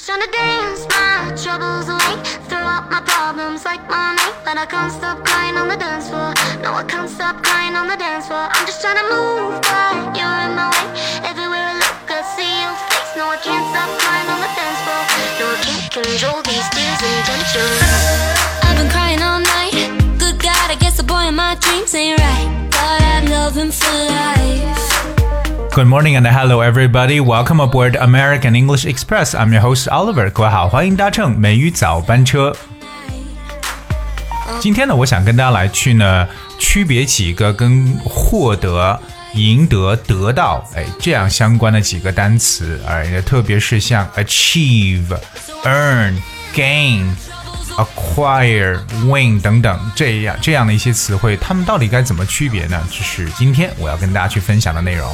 just trying to dance my troubles away. Throw out my problems like money. But I can't stop crying on the dance floor. No, I can't stop crying on the dance floor. I'm just trying to move, but you're in my way. Everywhere I look, I see your face. No, I can't stop crying on the dance floor. No, I can't control these tears and tension. I've been crying all night. Good God, I guess the boy in my dreams ain't right. Thought I'd love him for life. Good morning and hello everybody. Welcome aboard American English Express. I'm your host Oliver. 各位好，欢迎搭乘美语早班车。今天呢，我想跟大家来去呢区别几个跟获得、赢得、得到，哎，这样相关的几个单词，哎，特别是像 achieve、earn、gain。acquire、win 等等这样这样的一些词汇，它们到底该怎么区别呢？这是今天我要跟大家去分享的内容。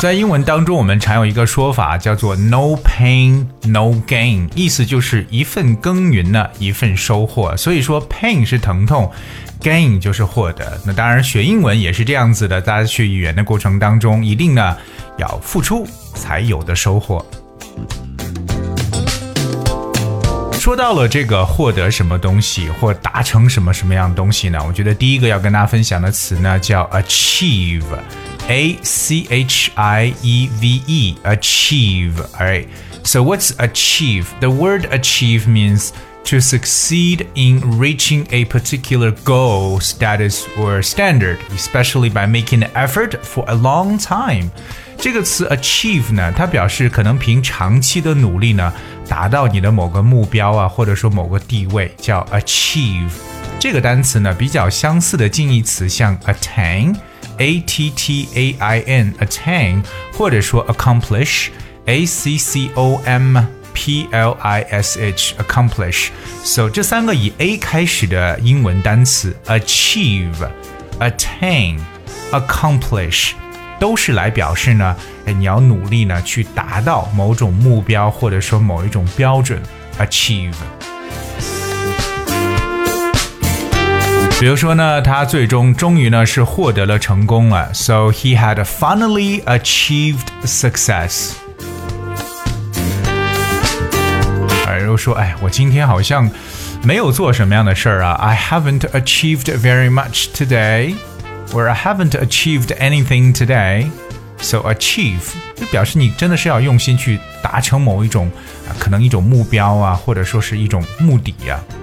在英文当中，我们常有一个说法叫做 “no pain no gain”，意思就是一份耕耘呢，一份收获。所以说，pain 是疼痛，gain 就是获得。那当然，学英文也是这样子的，大家学语言的过程当中，一定呢要付出才有的收获。说到了这个获得什么东西或达成什么什么样的东西呢？我觉得第一个要跟大家分享的词呢叫 achieve。A C H I E V E, achieve. All right. So, what's achieve? The word achieve means to succeed in reaching a particular goal, status, or standard, especially by making an effort for a long time. 这个词 achieve 呢，它表示可能凭长期的努力呢，达到你的某个目标啊，或者说某个地位，叫 achieve。这个单词呢，比较相似的近义词像 attain。 a t t a i n attain，或者说 accomplish a c c o m p l i s h accomplish。So 这三个以 a 开始的英文单词 achieve、attain、accomplish 都是来表示呢，哎，你要努力呢去达到某种目标或者说某一种标准 achieve。 比如说呢，他最终终于呢是获得了成功了，so he had finally achieved success。哎，又说，哎，我今天好像没有做什么样的事儿啊，I haven't achieved very much today, or I haven't achieved anything today. So achieve 就表示你真的是要用心去达成某一种啊，可能一种目标啊，或者说是一种目的呀、啊。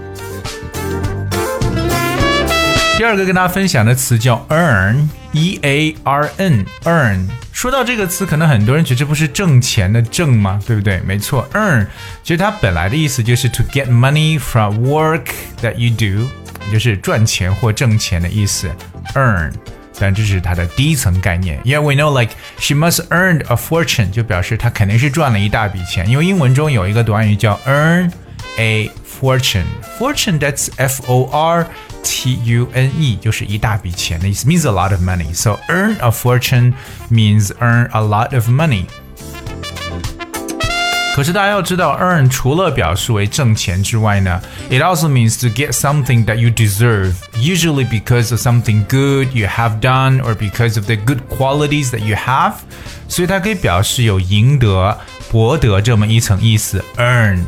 第二个跟大家分享的词叫 earn，e a r n，earn。说到这个词，可能很多人觉得这不是挣钱的挣吗？对不对？没错，earn 其实它本来的意思就是 to get money from work that you do，就是赚钱或挣钱的意思，earn。但这是它的第一层概念。Yeah, we know like she must earned a fortune，就表示她肯定是赚了一大笔钱。因为英文中有一个短语叫 earn a fortune。fortune that's f o r T U N E 就是一大笔钱的意思，means a lot of money. So earn a fortune means earn a lot of money. 可是大家要知道，earn 除了表示为挣钱之外呢，it also means to get something that you deserve, usually because of something good you have done or because of the good qualities that you have. 所以它可以表示有赢得、博得这么一层意思，earn。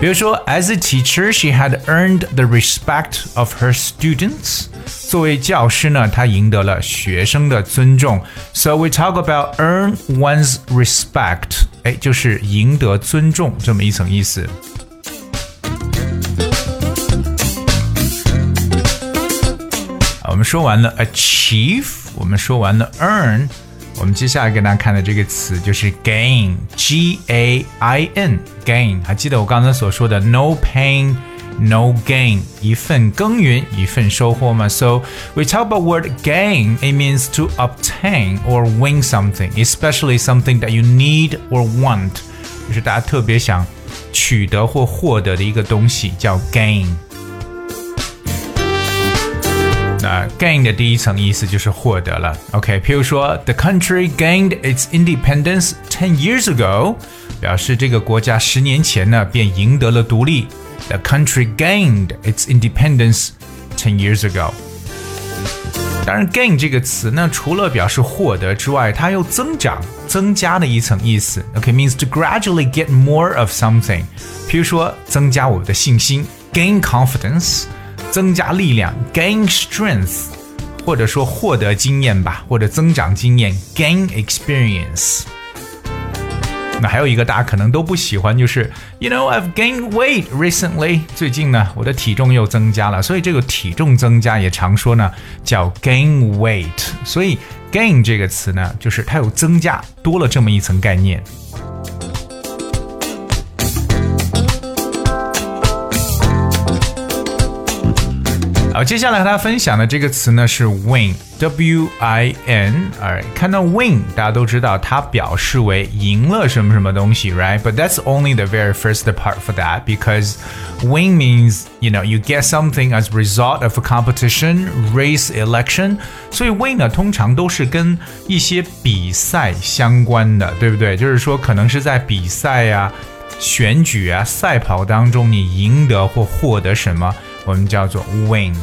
比如说，as a teacher, she had earned the respect of her students。作为教师呢，她赢得了学生的尊重。So we talk about earn one's respect，哎，就是赢得尊重这么一层意思。我们说完了 achieve，我们说完了 earn。 我们接下来跟大家看的这个词就是 gain，G A I N，gain。还记得我刚才所说的 no pain no gain，一份耕耘一份收获吗？So we talk about word gain. It means to obtain or win something, especially something that you need or want，就是大家特别想取得或获得的一个东西叫 gain。 那 gain 的第一层意思就是获得了。OK，譬如说，the country gained its independence ten years ago，表示这个国家十年前呢便赢得了独立。The country gained its independence ten years ago。 当然，gain 这个词呢，除了表示获得之外，它又增长、增加的一层意思。OK，means、okay, to gradually get more of something。比如说，增加我的信心，gain confidence； 增加力量，gain strength；或者说获得经验吧，或者增长经验，gain experience。那还有一个大家可能都不喜欢，就是 You know I've gained weight recently。最近呢，我的体重又增加了，所以这个体重增加也常说呢叫 gain weight。所以 gain 这个词呢，就是它有增加，多了这么一层概念。好，接下来和大家分享的这个词呢是 win，w i n。哎，看到 win，大家都知道它表示为赢了什么什么东西，right？But that's only the very first part for that because win means you know you get something as result of a competition, race, election。所以 win 呢通常都是跟一些比赛相关的，对不对？就是说可能是在比赛呀、选举啊、赛跑当中你赢得或获得什么。我们叫做 win。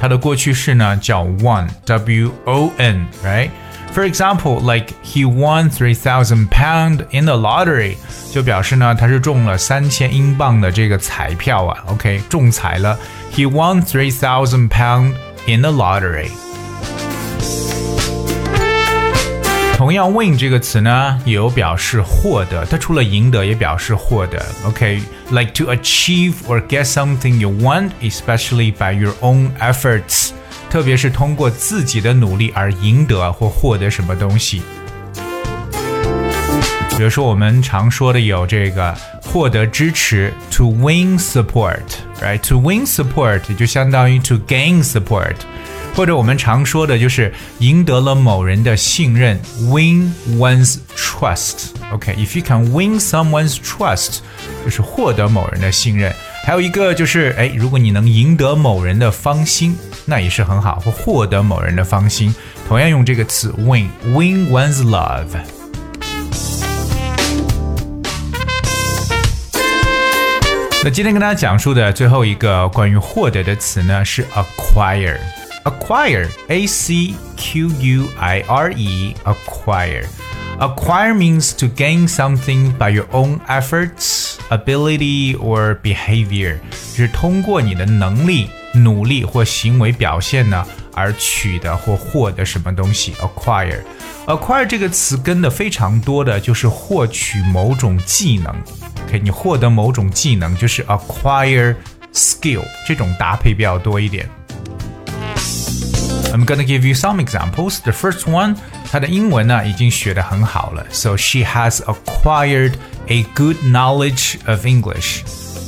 它的过去式呢叫 won，w o n，right? For example, like he won three thousand pound in the lottery，就表示呢他是中了三千英镑的这个彩票啊。OK，中彩了。He won three thousand pound in the lottery。 同样，win 这个词呢，也有表示获得，它除了赢得，也表示获得。OK，like、okay? to achieve or get something you want, especially by your own efforts，特别是通过自己的努力而赢得或获得什么东西。比如说，我们常说的有这个获得支持，to win support，right？To win support 就相当于 to gain support。 或者我们常说的就是赢得了某人的信任，win one's trust。OK，if you can win someone's trust，就是获得某人的信任。还有一个就是，哎，如果你能赢得某人的芳心，那也是很好，或获得某人的芳心，同样用这个词 win，win one's love。那今天跟大家讲述的最后一个关于获得的词呢，是 acquire。acquire, A C Q U I R E, acquire. Acquire means to gain something by your own efforts, ability, or behavior，是通过你的能力、努力或行为表现呢而取得或获得什么东西。acquire。acquire 这个词跟的非常多的就是获取某种技能。OK，你获得某种技能就是 acquire skill，这种搭配比较多一点。 I'm gonna give you some examples. The first one，她的英文呢已经学得很好了，so she has acquired a good knowledge of English.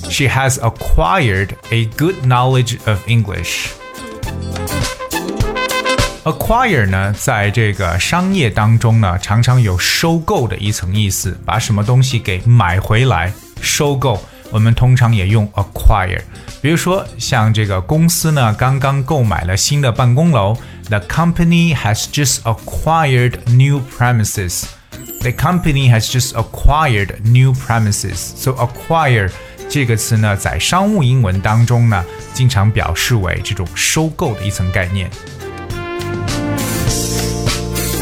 She has acquired a good knowledge of English. Acquire 呢，在这个商业当中呢，常常有收购的一层意思，把什么东西给买回来，收购。 我们通常也用 acquire。比如说，像这个公司呢，刚刚购买了新的办公楼。The company has just acquired new premises. The company has just acquired new premises. So acquire 这个词呢，在商务英文当中呢，经常表示为这种收购的一层概念。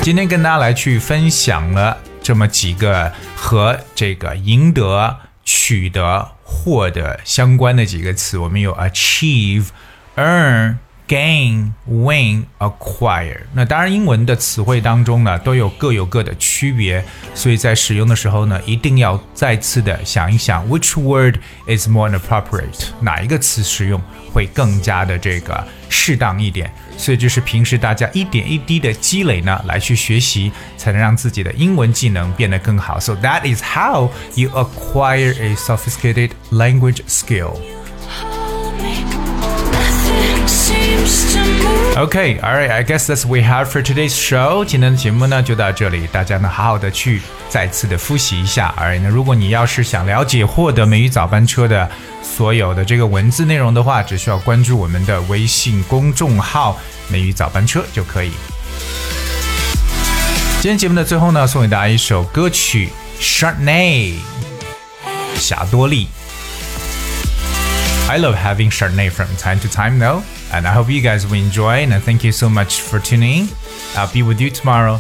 今天跟大家来去分享了这么几个和这个赢得、取得。获得相关的几个词，我们有 achieve、earn、gain、win、acquire。那当然，英文的词汇当中呢，都有各有各的区别，所以在使用的时候呢，一定要再次的想一想，which word is more appropriate，哪一个词使用会更加的这个适当一点。所以就是平时大家一点一滴的积累呢，来去学习，才能让自己的英文技能变得更好。So that is how you acquire a sophisticated language skill. Okay, all right. I guess that's we have for today's show. 今天的节目呢就到这里，大家呢好好的去再次的复习一下。而那如果你要是想了解获得美语早班车的所有的这个文字内容的话，只需要关注我们的微信公众号“美语早班车”就可以。今天节目的最后呢，送给大家一首歌曲《Chardonnay》霞多丽。I love having Chardonnay from time to time, though. And I hope you guys will enjoy. And thank you so much for tuning in. I'll be with you tomorrow.